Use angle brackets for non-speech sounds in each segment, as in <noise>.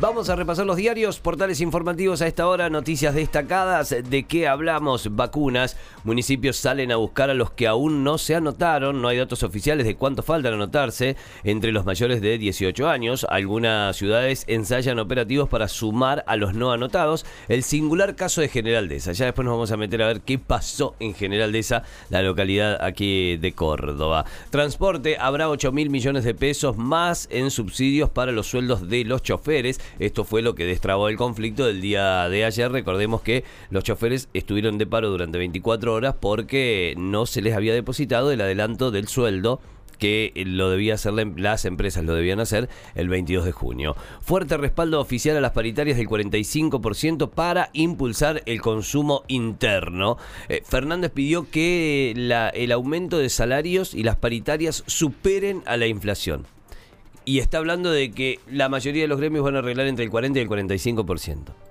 Vamos a repasar los diarios, portales informativos a esta hora, noticias destacadas. ¿De qué hablamos? Vacunas. Municipios salen a buscar a los que aún no se anotaron. No hay datos oficiales de cuánto faltan anotarse entre los mayores de 18 años. Algunas ciudades ensayan operativos para sumar a los no anotados. El singular caso de General Deza. Ya después nos vamos a meter a ver qué pasó en General Deza, la localidad aquí de Córdoba. Transporte, habrá 8 mil millones de pesos más en subsidios para los sueldos de los choferes. Esto fue lo que destrabó el conflicto del día de ayer. Recordemos que los choferes estuvieron de paro durante 24 horas porque no se les había depositado el adelanto del sueldo que lo debía hacer las empresas, lo debían hacer el 22 de junio. Fuerte respaldo oficial a las paritarias del 45% para impulsar el consumo interno. Eh, Fernández pidió que el aumento de salarios y las paritarias superen a la inflación y está hablando de que la mayoría de los gremios van a arreglar entre el 40 y el 45%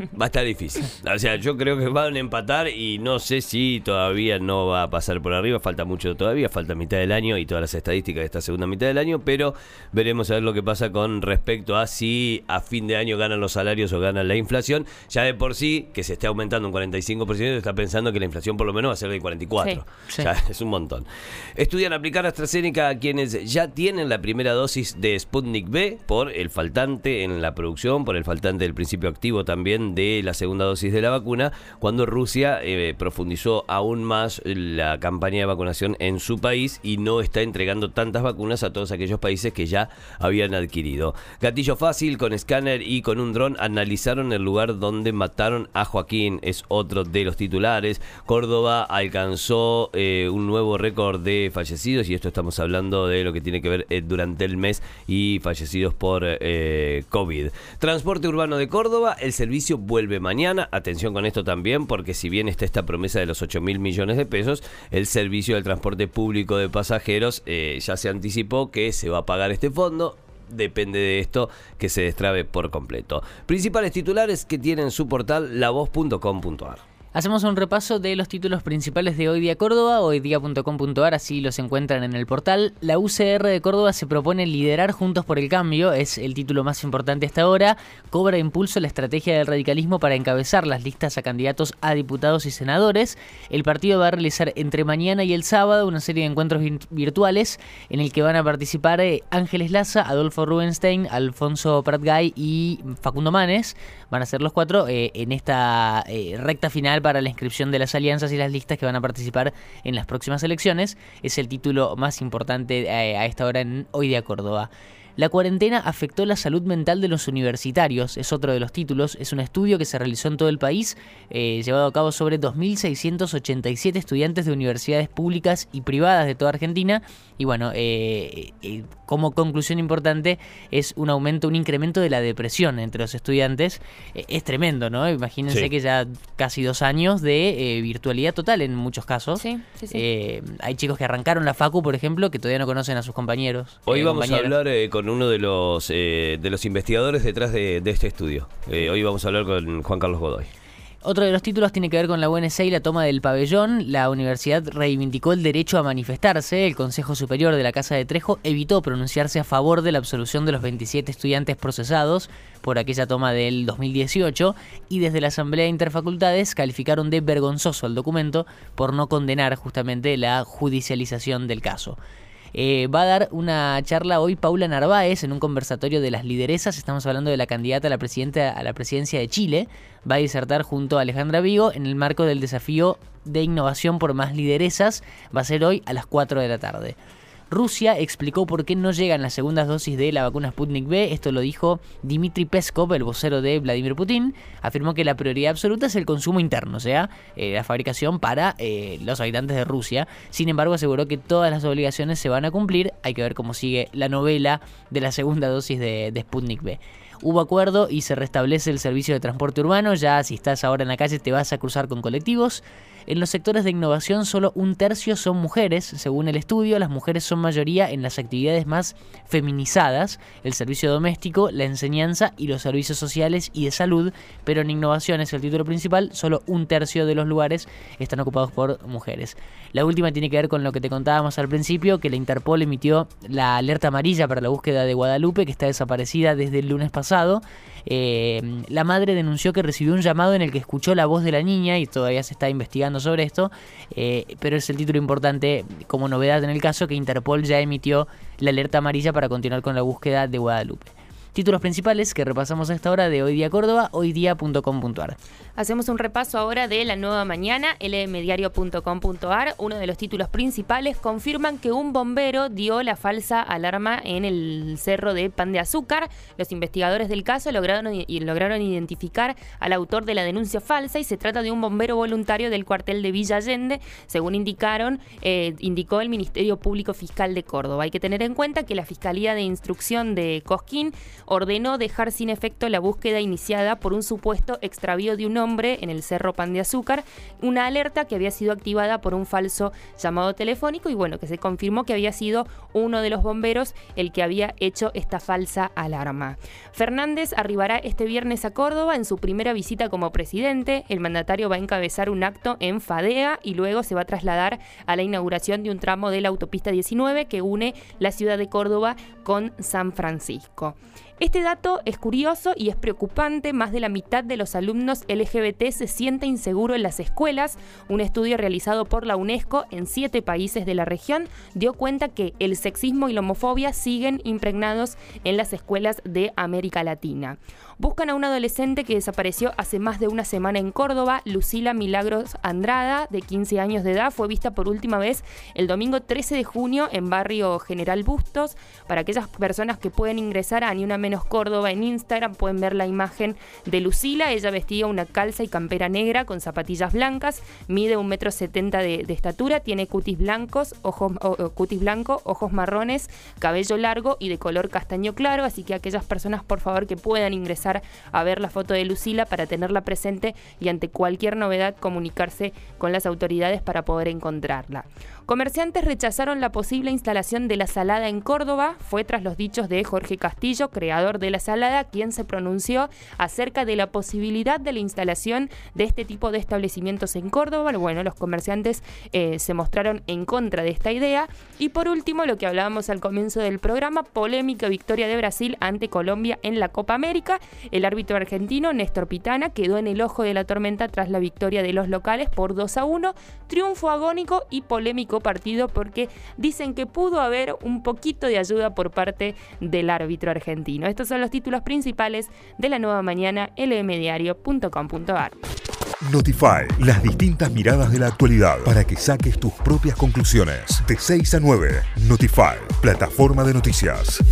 va a estar difícil. <laughs> O sea, yo creo que van a empatar y no sé si todavía no va a pasar por arriba. Falta mucho todavía, falta mitad del año y todas las estadísticas de esta segunda mitad del año, pero veremos a ver lo que pasa con respecto a si a fin de año ganan los salarios o ganan la inflación. Ya de por sí, que se esté aumentando un 45%, está pensando que la inflación por lo menos va a ser del 44%. Ya <laughs> es un montón. Estudian aplicar AstraZeneca a quienes ya tienen la primera dosis de Sputnik B por el faltante en la producción, por el faltante del principio activo también de la segunda dosis de la vacuna, cuando Rusia eh, profundizó aún más la campaña de vacunación en su país y no está entregando tantas vacunas a todos aquellos países que ya habían adquirido. Gatillo fácil, con escáner y con un dron analizaron el lugar donde mataron a Joaquín, es otro de los titulares. Córdoba alcanzó eh, un nuevo récord de fallecidos y esto estamos hablando de lo que tiene que ver eh, durante el mes y fallecidos por COVID. Transporte urbano de Córdoba, el servicio vuelve mañana. Atención con esto también, porque si bien está esta promesa de los 8 mil millones de pesos, el servicio del transporte público de pasajeros eh, ya se anticipó que se va a pagar este fondo depende de esto que se destrabe por completo. Principales titulares que tienen su portal lavoz.com.ar. Hacemos un repaso de los títulos principales de Hoy Día Córdoba, hoydía.com.ar, así los encuentran en el portal. La UCR de Córdoba se propone liderar Juntos por el Cambio, es el título más importante hasta ahora. Cobra impulso la estrategia del radicalismo para encabezar las listas a candidatos a diputados y senadores. El partido va a realizar entre mañana y el sábado una serie de encuentros virtuales en el que van a participar eh, Ángeles Laza, Adolfo Rubenstein, Alfonso Pratgay y Facundo Manes. Van a ser los cuatro eh, en esta eh, recta final para la inscripción de las alianzas y las listas que van a participar en las próximas elecciones. Es el título más importante eh, a esta hora en Hoy Día Córdoba. La cuarentena afectó la salud mental de los universitarios, es otro de los títulos. Es un estudio que se realizó en todo el país, eh, llevado a cabo sobre 2.687 estudiantes de universidades públicas y privadas de toda Argentina. Y bueno, eh, eh, como conclusión importante es un aumento, un incremento de la depresión entre los estudiantes. es tremendo, ¿no? Imagínense que ya casi dos años de virtualidad total en muchos casos. Sí, sí, sí. hay chicos que arrancaron la facu, por ejemplo, que todavía no conocen a sus compañeros. Hoy vamos a hablar con uno de los, eh, de los investigadores detrás de, este estudio. Eh, hoy vamos a hablar con Juan Carlos Godoy. Otro de los títulos tiene que ver con la UNSA y la toma del pabellón. La universidad reivindicó el derecho a manifestarse. El Consejo Superior de la Casa de Trejo evitó pronunciarse a favor de la absolución de los 27 estudiantes procesados por aquella toma del 2018 y desde la Asamblea de Interfacultades calificaron de vergonzoso el documento por no condenar justamente la judicialización del caso. Eh, va a dar una charla hoy Paula Narváez en un conversatorio de las lideresas. Estamos hablando de la candidata a la, presidenta, a la presidencia de Chile. Va a disertar junto a Alejandra Vigo en el marco del desafío de innovación por más lideresas. Va a ser hoy a las 4 de la tarde. Rusia explicó por qué no llegan las segundas dosis de la vacuna Sputnik B. Esto lo dijo Dmitry Peskov, el vocero de Vladimir Putin. Afirmó que la prioridad absoluta es el consumo interno, o sea, eh, la fabricación para eh, los habitantes de Rusia. Sin embargo, aseguró que todas las obligaciones se van a cumplir. Hay que ver cómo sigue la novela de la segunda dosis de, de Sputnik B. hubo acuerdo y se restablece el servicio de transporte urbano. Ya si estás ahora en la calle te vas a cruzar con colectivos. En los sectores de innovación solo un tercio son mujeres. Según el estudio, las mujeres son mayoría en las actividades más feminizadas, el servicio doméstico, la enseñanza y los servicios sociales y de salud, pero en innovación es el título principal, solo un tercio de los lugares están ocupados por mujeres. La última tiene que ver con lo que te contábamos al principio, que la Interpol emitió la alerta amarilla para la búsqueda de Guadalupe, que está desaparecida desde el lunes pasado. Eh, la madre denunció que recibió un llamado en el que escuchó la voz de la niña y todavía se está investigando sobre esto, eh, pero es el título importante como novedad en el caso que Interpol ya emitió la alerta amarilla para continuar con la búsqueda de Guadalupe. Títulos principales que repasamos a esta hora de Hoy Día Córdoba, hoydía.com.ar. Hacemos un repaso ahora de la nueva mañana, lmdiario.com.ar. Uno de los títulos principales confirman que un bombero dio la falsa alarma en el cerro de Pan de Azúcar. Los investigadores del caso lograron, lograron identificar al autor de la denuncia falsa y se trata de un bombero voluntario del cuartel de Villa Allende, según indicaron, eh, indicó el Ministerio Público Fiscal de Córdoba. Hay que tener en cuenta que la Fiscalía de Instrucción de Cosquín ordenó dejar sin efecto la búsqueda iniciada por un supuesto extravío de un hombre en el Cerro Pan de Azúcar, una alerta que había sido activada por un falso llamado telefónico y bueno, que se confirmó que había sido uno de los bomberos el que había hecho esta falsa alarma. Fernández arribará este viernes a Córdoba en su primera visita como presidente. El mandatario va a encabezar un acto en Fadea y luego se va a trasladar a la inauguración de un tramo de la autopista 19 que une la ciudad de Córdoba con San Francisco. Este dato es curioso y es preocupante. Más de la mitad de los alumnos LGBT se siente inseguro en las escuelas. Un estudio realizado por la UNESCO en siete países de la región dio cuenta que el sexismo y la homofobia siguen impregnados en las escuelas de América Latina. Buscan a un adolescente que desapareció hace más de una semana en Córdoba. Lucila Milagros Andrada, de 15 años de edad, fue vista por última vez el domingo 13 de junio en barrio General Bustos. Para aquellas personas que pueden ingresar a Ni Una Menos Córdoba en Instagram, pueden ver la imagen de Lucila. Ella vestía una calza y campera negra con zapatillas blancas, mide un metro setenta de, estatura, tiene cutis blancos, cutis blanco, ojos marrones, cabello largo y de color castaño claro. Así que aquellas personas, por favor, que puedan ingresar a ver la foto de Lucila para tenerla presente y ante cualquier novedad comunicarse con las autoridades para poder encontrarla. Comerciantes rechazaron la posible instalación de la salada en Córdoba. Fue tras los dichos de Jorge Castillo, creador de la salada, quien se pronunció acerca de la posibilidad de la instalación de este tipo de establecimientos en Córdoba. Bueno, los comerciantes eh, se mostraron en contra de esta idea. Y por último, lo que hablábamos al comienzo del programa, polémica victoria de Brasil ante Colombia en la Copa América. El árbitro argentino, Néstor Pitana, quedó en el ojo de la tormenta tras la victoria de los locales por 2 a 1. Triunfo agónico y polémico partido porque dicen que pudo haber un poquito de ayuda por parte del árbitro argentino. Estos son los títulos principales de la nueva mañana lmdiario.com.ar. Notify, las distintas miradas de la actualidad para que saques tus propias conclusiones. De 6 a 9, Notify, plataforma de noticias.